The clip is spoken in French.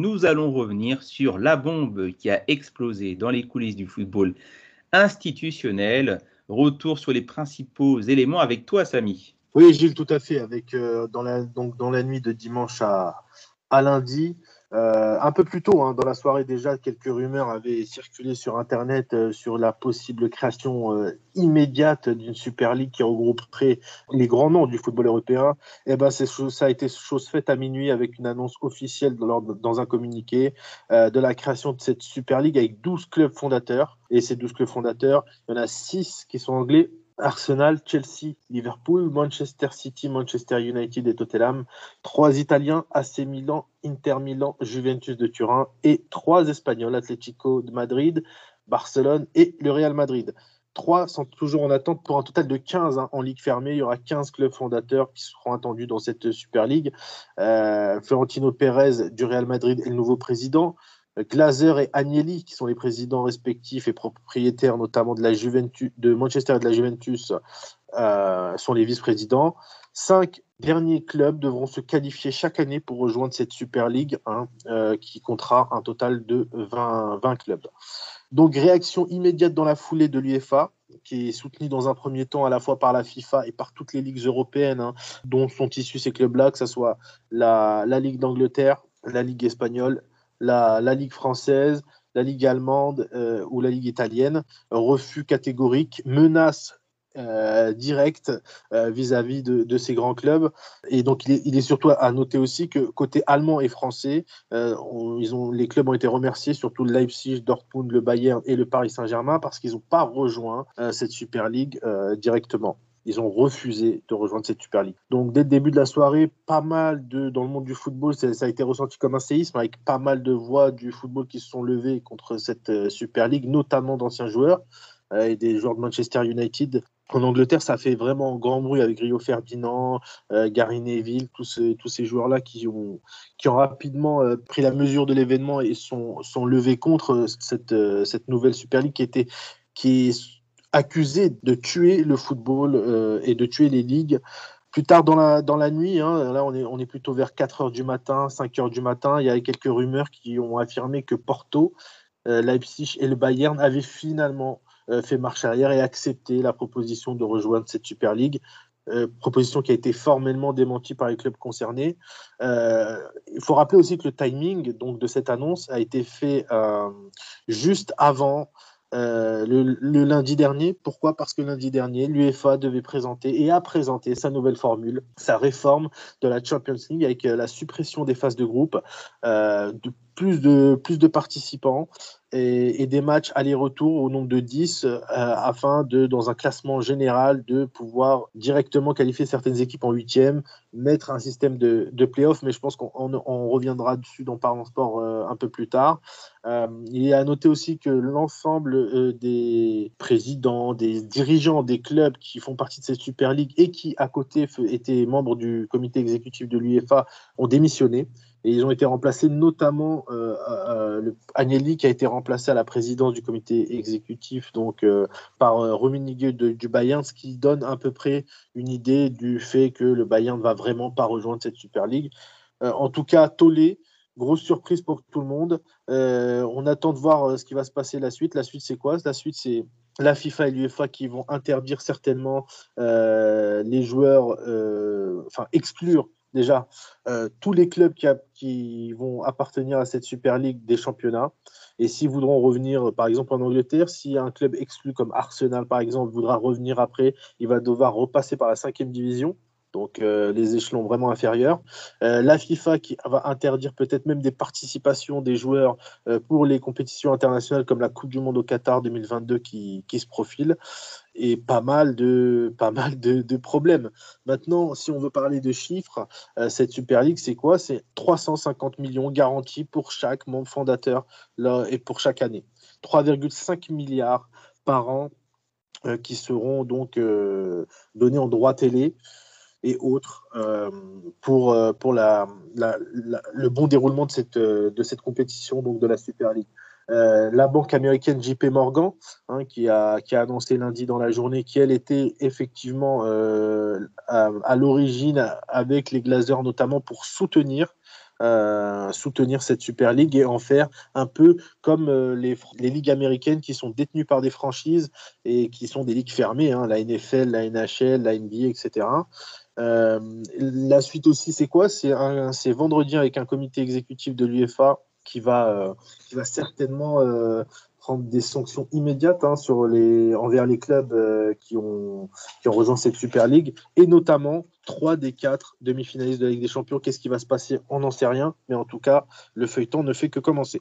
nous allons revenir sur la bombe qui a explosé dans les coulisses du football institutionnel. Retour sur les principaux éléments avec toi, Samy. Oui, Gilles, tout à fait. Avec, euh, dans, la, nuit de dimanche à lundi, euh, un peu plus tôt, hein, dans la soirée déjà, quelques rumeurs avaient circulé sur Internet euh, sur la possible création euh, immédiate d'une Super League qui regrouperait les grands noms du football européen. Et eh ben, ça a été chose faite à minuit avec une annonce officielle dans, dans un communiqué de la création de cette Super League avec 12 clubs fondateurs. Et ces 12 clubs fondateurs, il y en a 6 qui sont anglais, Arsenal, Chelsea, Liverpool, Manchester City, Manchester United et Tottenham. Trois Italiens, AC Milan, Inter Milan, Juventus de Turin et trois Espagnols, Atlético de Madrid, Barcelone et le Real Madrid. Trois sont toujours en attente pour un total de 15 hein, en ligue fermée. Il y aura 15 clubs fondateurs qui seront attendus dans cette Super League. Euh, Florentino Pérez du Real Madrid est le nouveau président. Glazer et Agnelli, qui sont les présidents respectifs et propriétaires notamment de, la Juventus, de Manchester et de la Juventus, euh, sont les vice-présidents. Cinq derniers clubs devront se qualifier chaque année pour rejoindre cette Super League hein, euh, qui comptera un total de 20, 20, clubs. Donc réaction immédiate dans la foulée de l'UEFA, qui est soutenue dans un premier temps à la fois par la FIFA et par toutes les ligues européennes hein, dont sont issus ces clubs-là, que ce soit la Ligue d'Angleterre, la Ligue espagnole, la, Ligue française, la Ligue allemande euh, ou la Ligue italienne. Refus catégorique, menace euh, directe euh, vis-à-vis de, ces grands clubs. Et donc, il est, surtout à noter aussi que côté allemand et français, ils ont, les clubs ont été remerciés, surtout le Leipzig, Dortmund, le Bayern et le Paris Saint-Germain, parce qu'ils n'ont pas rejoint cette Super League directement ils ont refusé de rejoindre cette Super League. Donc dès le début de la soirée, pas mal de dans le monde du football, ça, a été ressenti comme un séisme avec pas mal de voix du football qui se sont levées contre cette euh, Super League, notamment d'anciens joueurs euh, et des joueurs de Manchester United. En Angleterre, ça fait vraiment grand bruit avec Rio Ferdinand, euh, Gary Neville, tous, tous ces joueurs-là qui ont, qui ont rapidement pris la mesure de l'événement et sont, sont levés contre cette, cette nouvelle Super League qui était qui accusé de tuer le football euh, et de tuer les ligues. Plus tard dans la, dans la nuit, hein, là on est, on est plutôt vers 4 heures du matin, 5 heures du matin, il y a quelques rumeurs qui ont affirmé que Porto, euh, Leipzig et le Bayern avaient finalement euh, fait marche arrière et accepté la proposition de rejoindre cette Super League. proposition qui a été formellement démentie par les clubs concernés. il faut rappeler aussi que le timing donc, de cette annonce a été fait juste avant euh, le, lundi dernier. Pourquoi? Parce que lundi dernier, l'UEFA devait présenter et a présenté sa nouvelle formule, sa réforme de la Champions League avec euh, la suppression des phases de groupe, euh, plus de, plus de participants, et, des matchs aller-retour au nombre de 10 euh, afin de, dans un classement général, de pouvoir directement qualifier certaines équipes en huitième, mettre un système de, de play-off, mais je pense qu'on reviendra dessus dans Parlons Sport euh, un peu plus tard. Euh, il est à noter aussi que l'ensemble des présidents, des dirigeants des clubs qui font partie de cette Super League et qui, à côté, étaient membres du comité exécutif de l'UEFA, ont démissionné. Et ils ont été remplacés notamment euh, euh, le Agnelli qui a été remplacé à la présidence du comité exécutif donc euh, par euh, Rummenigge du Bayern, ce qui donne à peu près une idée du fait que le Bayern ne va vraiment pas rejoindre cette Super League. en tout cas, Tollé, grosse surprise pour tout le monde. on attend de voir ce qui va se passer la suite. La suite, c'est quoi? La suite, c'est la FIFA et l'UEFA qui vont interdire certainement les joueurs, enfin exclure déjà euh, tous les clubs qui, vont appartenir à cette Super League des championnats. Et s'ils voudront revenir, par exemple en Angleterre, si un club exclu comme Arsenal, par exemple, voudra revenir après, il va devoir repasser par la cinquième division donc euh, les échelons vraiment inférieurs. Euh, la FIFA qui va interdire peut-être même des participations des joueurs euh, pour les compétitions internationales comme la Coupe du Monde au Qatar 2022 qui, qui se profile et pas mal de, pas mal de, problèmes. Maintenant, si on veut parler de chiffres, cette Super League, c'est quoi? C'est 350 millions garantis pour chaque membre fondateur là, et pour chaque année. 3,5 milliards par an qui seront donc donnés en droit télé et autres euh, pour, euh, pour la, le bon déroulement de cette, euh, de cette compétition, donc de la Super League. la banque américaine JP Morgan, hein, qui, a, qui a annoncé lundi dans la journée qu'elle était effectivement à, l'origine avec les Glazers notamment pour soutenir soutenir cette Super League et en faire un peu comme euh, les, ligues américaines qui sont détenues par des franchises et qui sont des ligues fermées, hein, la NFL, la NHL, la NBA, etc. la suite aussi, c'est quoi? C'est vendredi avec un comité exécutif de l'UEFA qui va, va certainement prendre des sanctions immédiates hein, envers les clubs euh, qui, ont, qui ont rejoint cette Super League, et notamment trois des quatre demi-finalistes de la Ligue des Champions. Qu'est-ce qui va se passer? On n'en sait rien, mais en tout cas, le feuilleton ne fait que commencer.